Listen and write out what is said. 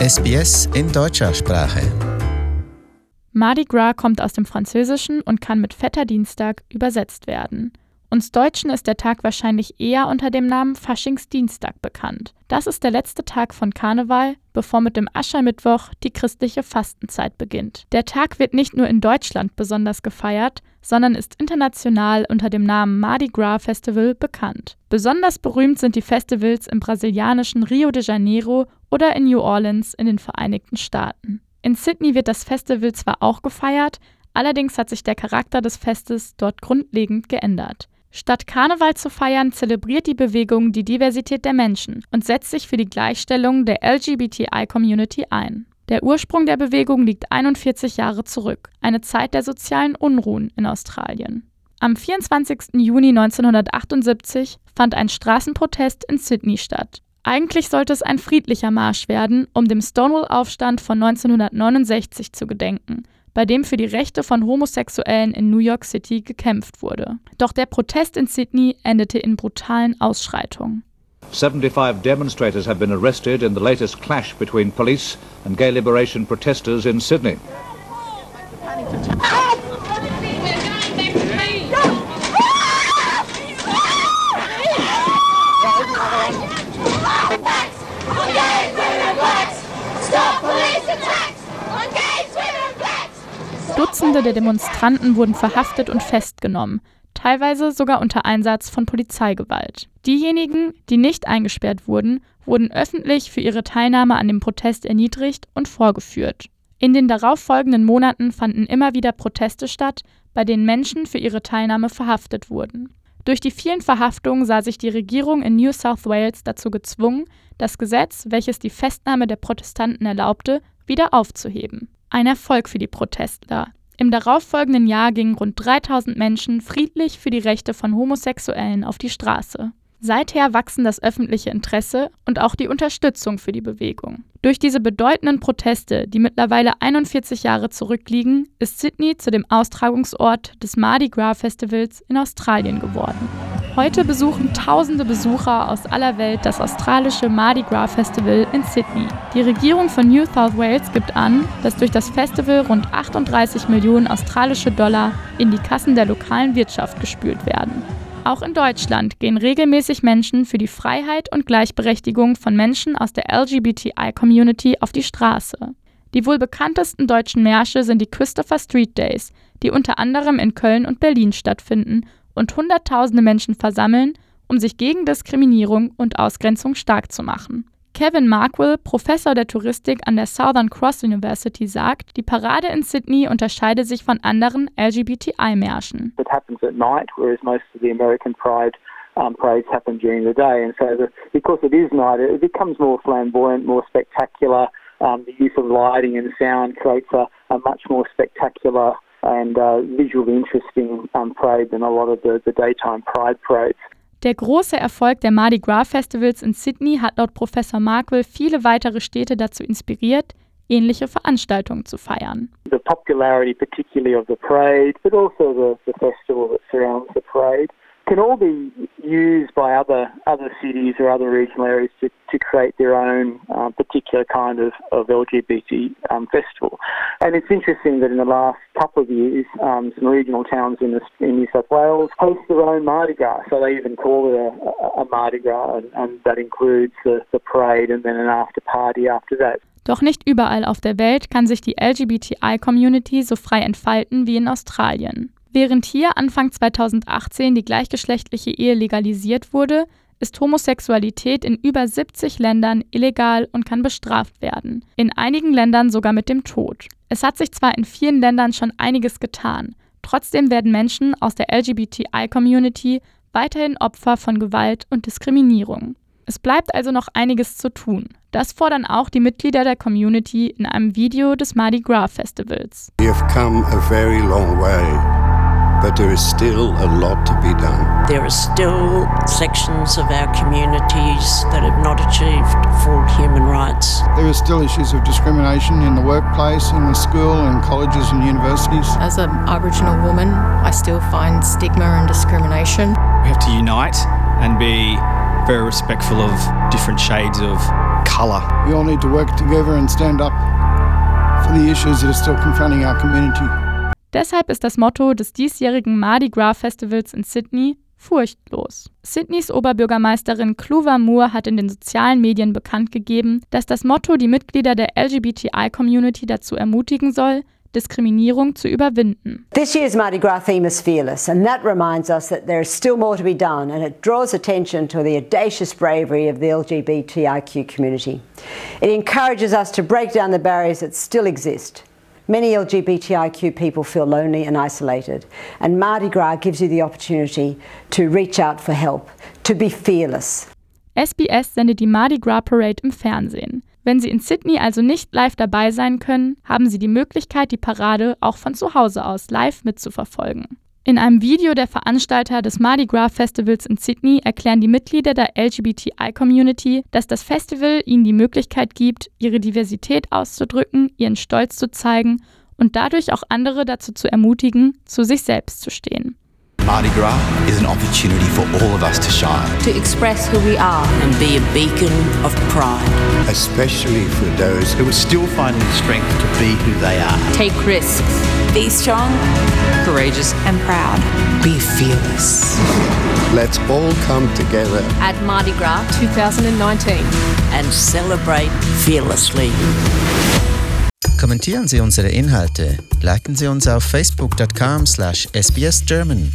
SBS in deutscher Sprache. Mardi Gras kommt aus dem Französischen und kann mit Fetter Dienstag übersetzt werden. Uns Deutschen ist der Tag wahrscheinlich eher unter dem Namen Faschingsdienstag bekannt. Das ist der letzte Tag von Karneval, bevor mit dem Aschermittwoch die christliche Fastenzeit beginnt. Der Tag wird nicht nur in Deutschland besonders gefeiert, sondern ist international unter dem Namen Mardi Gras Festival bekannt. Besonders berühmt sind die Festivals im brasilianischen Rio de Janeiro oder in New Orleans in den Vereinigten Staaten. In Sydney wird das Festival zwar auch gefeiert, allerdings hat sich der Charakter des Festes dort grundlegend geändert. Statt Karneval zu feiern, zelebriert die Bewegung die Diversität der Menschen und setzt sich für die Gleichstellung der LGBTI-Community ein. Der Ursprung der Bewegung liegt 41 Jahre zurück, eine Zeit der sozialen Unruhen in Australien. Am 24. Juni 1978 fand ein Straßenprotest in Sydney statt. Eigentlich sollte es ein friedlicher Marsch werden, um dem Stonewall-Aufstand von 1969 zu gedenken, bei dem für die Rechte von Homosexuellen in New York City gekämpft wurde. Doch der Protest in Sydney endete in brutalen Ausschreitungen. 75 demonstrators have been arrested in the latest clash between police and gay liberation protesters in Sydney. Dutzende der Demonstranten wurden verhaftet und festgenommen, teilweise sogar unter Einsatz von Polizeigewalt. Diejenigen, die nicht eingesperrt wurden, wurden öffentlich für ihre Teilnahme an dem Protest erniedrigt und vorgeführt. In den darauffolgenden Monaten fanden immer wieder Proteste statt, bei denen Menschen für ihre Teilnahme verhaftet wurden. Durch die vielen Verhaftungen sah sich die Regierung in New South Wales dazu gezwungen, das Gesetz, welches die Festnahme der Protestanten erlaubte, wieder aufzuheben. Ein Erfolg für die Protestler. Im darauffolgenden Jahr gingen rund 3000 Menschen friedlich für die Rechte von Homosexuellen auf die Straße. Seither wachsen das öffentliche Interesse und auch die Unterstützung für die Bewegung. Durch diese bedeutenden Proteste, die mittlerweile 41 Jahre zurückliegen, ist Sydney zu dem Austragungsort des Mardi Gras Festivals in Australien geworden. Heute besuchen tausende Besucher aus aller Welt das australische Mardi Gras Festival in Sydney. Die Regierung von New South Wales gibt an, dass durch das Festival rund 38 Millionen australische Dollar in die Kassen der lokalen Wirtschaft gespült werden. Auch in Deutschland gehen regelmäßig Menschen für die Freiheit und Gleichberechtigung von Menschen aus der LGBTI-Community auf die Straße. Die wohl bekanntesten deutschen Märsche sind die Christopher Street Days, die unter anderem in Köln und Berlin stattfinden und Hunderttausende Menschen versammeln, um sich gegen Diskriminierung und Ausgrenzung stark zu machen. Kevin Markwell, Professor der Touristik an der Southern Cross University, sagt, die Parade in Sydney unterscheide sich von anderen LGBTI-Märschen. Um, parades happen during the day, and so the, because it is night, it becomes more flamboyant, more spectacular. Um, the use of lighting and sound creates a, a much more spectacular and uh, visually interesting um, parade than a lot of the, the daytime pride parades. Der große Erfolg der Mardi Gras Festivals in Sydney hat laut Professor Markwell viele weitere Städte dazu inspiriert, ähnliche Veranstaltungen zu feiern. The popularity particularly of the parade, but also the, the festival that surrounds the parade. Can all be used by other other cities or other regional areas to, to create their own uh, particular kind of, of LGBT um, festival. And it's interesting that in the last couple of years, um, some regional towns in, the, in New South Wales host their own Mardi Gras. So they even call it a, a Mardi Gras, and, and that includes the, the parade and then an after party after that. Doch nicht überall auf der Welt kann sich die LGBTI-Community so frei entfalten wie in Australien. Während hier Anfang 2018 die gleichgeschlechtliche Ehe legalisiert wurde, ist Homosexualität in über 70 Ländern illegal und kann bestraft werden, in einigen Ländern sogar mit dem Tod. Es hat sich zwar in vielen Ländern schon einiges getan, trotzdem werden Menschen aus der LGBTI-Community weiterhin Opfer von Gewalt und Diskriminierung. Es bleibt also noch einiges zu tun. Das fordern auch die Mitglieder der Community in einem Video des Mardi Gras Festivals. We have come a very long way. But there is still a lot to be done. There are still sections of our communities that have not achieved full human rights. There are still issues of discrimination in the workplace, in the school, in colleges and universities. As an Aboriginal woman, I still find stigma and discrimination. We have to unite and be very respectful of different shades of colour. We all need to work together and stand up for the issues that are still confronting our community. Deshalb ist das Motto des diesjährigen Mardi Gras Festivals in Sydney furchtlos. Sydneys Oberbürgermeisterin Clover Moore hat in den sozialen Medien bekannt gegeben, dass das Motto die Mitglieder der LGBTI-Community dazu ermutigen soll, Diskriminierung zu überwinden. This year's Mardi Gras theme is fearless, and that reminds us that there is still more to be done, and it draws attention to the audacious bravery of the LGBTIQ community. It encourages us to break down the barriers that still exist. Many LGBTIQ people feel lonely and isolated, and Mardi Gras gives you the opportunity to reach out for help, to be fearless. SBS sendet die Mardi Gras Parade im Fernsehen. Wenn Sie in Sydney also nicht live dabei sein können, haben Sie die Möglichkeit, die Parade auch von zu Hause aus live mitzuverfolgen. In einem Video der Veranstalter des Mardi Gras Festivals in Sydney erklären die Mitglieder der LGBTI-Community, dass das Festival ihnen die Möglichkeit gibt, ihre Diversität auszudrücken, ihren Stolz zu zeigen und dadurch auch andere dazu zu ermutigen, zu sich selbst zu stehen. Mardi Gras is an opportunity for all of us to shine. To express who we are. and be a beacon of pride. especially for those Who are still finding the strength to be who they are. Take risks. Be strong, courageous, and proud. Be fearless let's all come together At Mardi Gras 2019. and celebrate fearlessly. Kommentieren Sie unsere Inhalte, liken Sie uns auf facebook.com slash sbsgerman